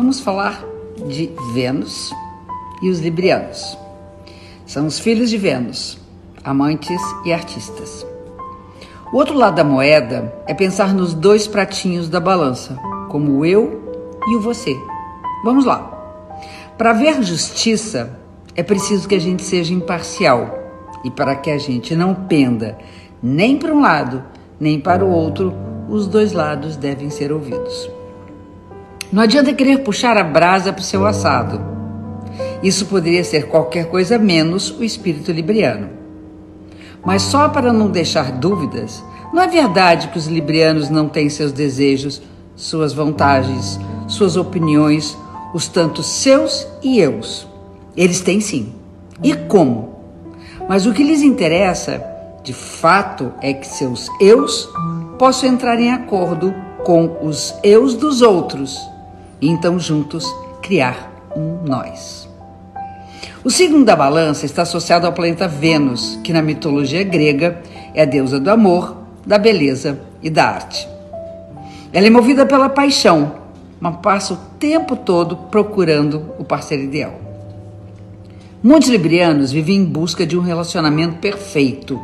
Vamos falar de Vênus e os Librianos. São os filhos de Vênus, amantes e artistas. O outro lado da moeda é pensar nos dois pratinhos da balança, como o eu e o você. Vamos lá. Para ver justiça, é preciso que a gente seja imparcial. E para que a gente não penda nem para um lado, nem para o outro, os dois lados devem ser ouvidos. Não adianta querer puxar a brasa para o seu assado. Isso poderia ser qualquer coisa menos o espírito libriano. Mas só para não deixar dúvidas, não é verdade que os librianos não têm seus desejos, suas vantagens, suas opiniões, os tantos seus e eus. Eles têm sim. E como? Mas o que lhes interessa, de fato, é que seus eus possam entrar em acordo com os eus dos outros e então juntos criar um nós. O signo da balança está associado ao planeta Vênus, que na mitologia grega é a deusa do amor, da beleza e da arte. Ela é movida pela paixão, mas passa o tempo todo procurando o parceiro ideal. Muitos librianos vivem em busca de um relacionamento perfeito.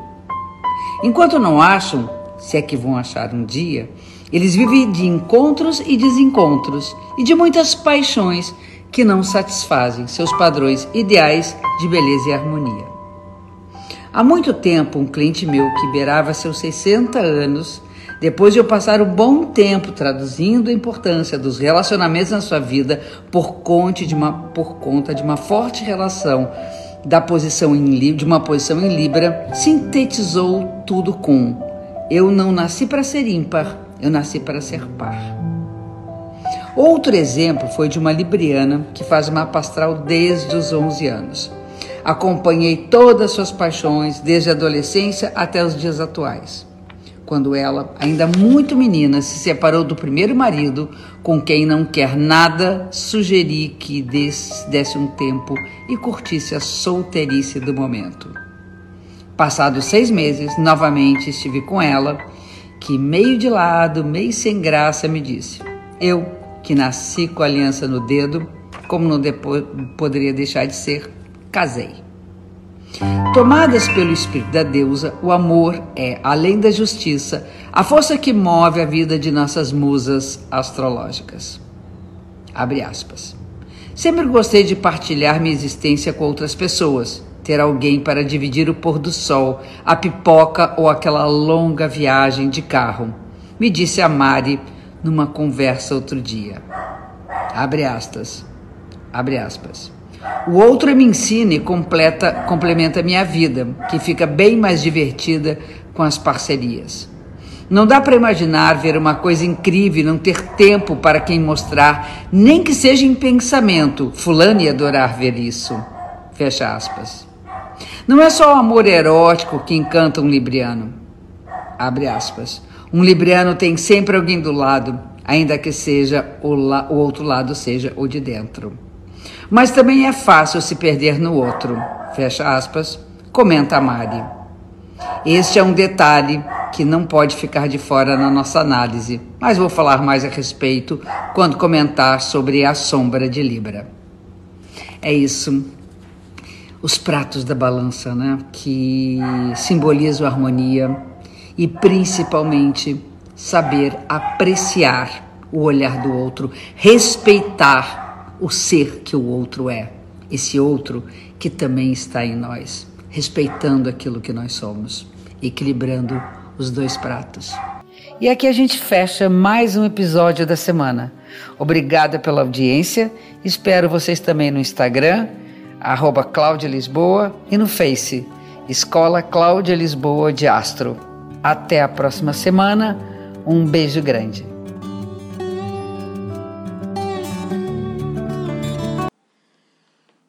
Enquanto não acham, se é que vão achar um dia, eles vivem de encontros e desencontros e de muitas paixões que não satisfazem seus padrões ideais de beleza e harmonia. Há muito tempo, um cliente meu que beirava seus 60 anos, depois de eu passar um bom tempo traduzindo a importância dos relacionamentos na sua vida por conta de uma, por conta de uma forte relação da posição em de uma posição em Libra, sintetizou tudo com: Eu não nasci para ser ímpar, eu nasci para ser par. Outro exemplo foi de uma libriana que faz mapa astral desde os 11 anos. Acompanhei todas as suas paixões, desde a adolescência até os dias atuais. Quando ela, ainda muito menina, se separou do primeiro marido, com quem não quer nada, sugeri que desse um tempo e curtisse a solteirice do momento. Passados seis meses, novamente estive com ela, que meio de lado, meio sem graça, me disse: Eu que nasci com a aliança no dedo, como não poderia deixar de ser, casei. Tomadas pelo espírito da deusa, o amor é, além da justiça, a força que move a vida de nossas musas astrológicas. Abre aspas. Sempre gostei de partilhar minha existência com outras pessoas, ter alguém para dividir o pôr do sol, a pipoca ou aquela longa viagem de carro. Me disse a Mari, numa conversa outro dia. Abre aspas. Abre aspas. O outro me ensina e completa, complementa minha vida, que fica bem mais divertida com as parcerias. Não dá para imaginar ver uma coisa incrível e não ter tempo para quem mostrar, nem que seja em pensamento. Fulano ia adorar ver isso. Fecha aspas. Não é só o amor erótico que encanta um libriano. Abre aspas. Um libriano tem sempre alguém do lado, ainda que seja o, la o outro lado seja o de dentro. Mas também é fácil se perder no outro. Fecha aspas, comenta a Mari. Este é um detalhe que não pode ficar de fora na nossa análise, mas vou falar mais a respeito quando comentar sobre a sombra de Libra. É isso. Os pratos da balança, né? Que simbolizam a harmonia, e principalmente saber apreciar o olhar do outro, respeitar o ser que o outro é, esse outro que também está em nós, respeitando aquilo que nós somos, equilibrando os dois pratos. E aqui a gente fecha mais um episódio da semana. Obrigada pela audiência. Espero vocês também no Instagram, arroba Cláudia Lisboa, e no Face, Escola Cláudia Lisboa de Astro. Até a próxima semana. Um beijo grande.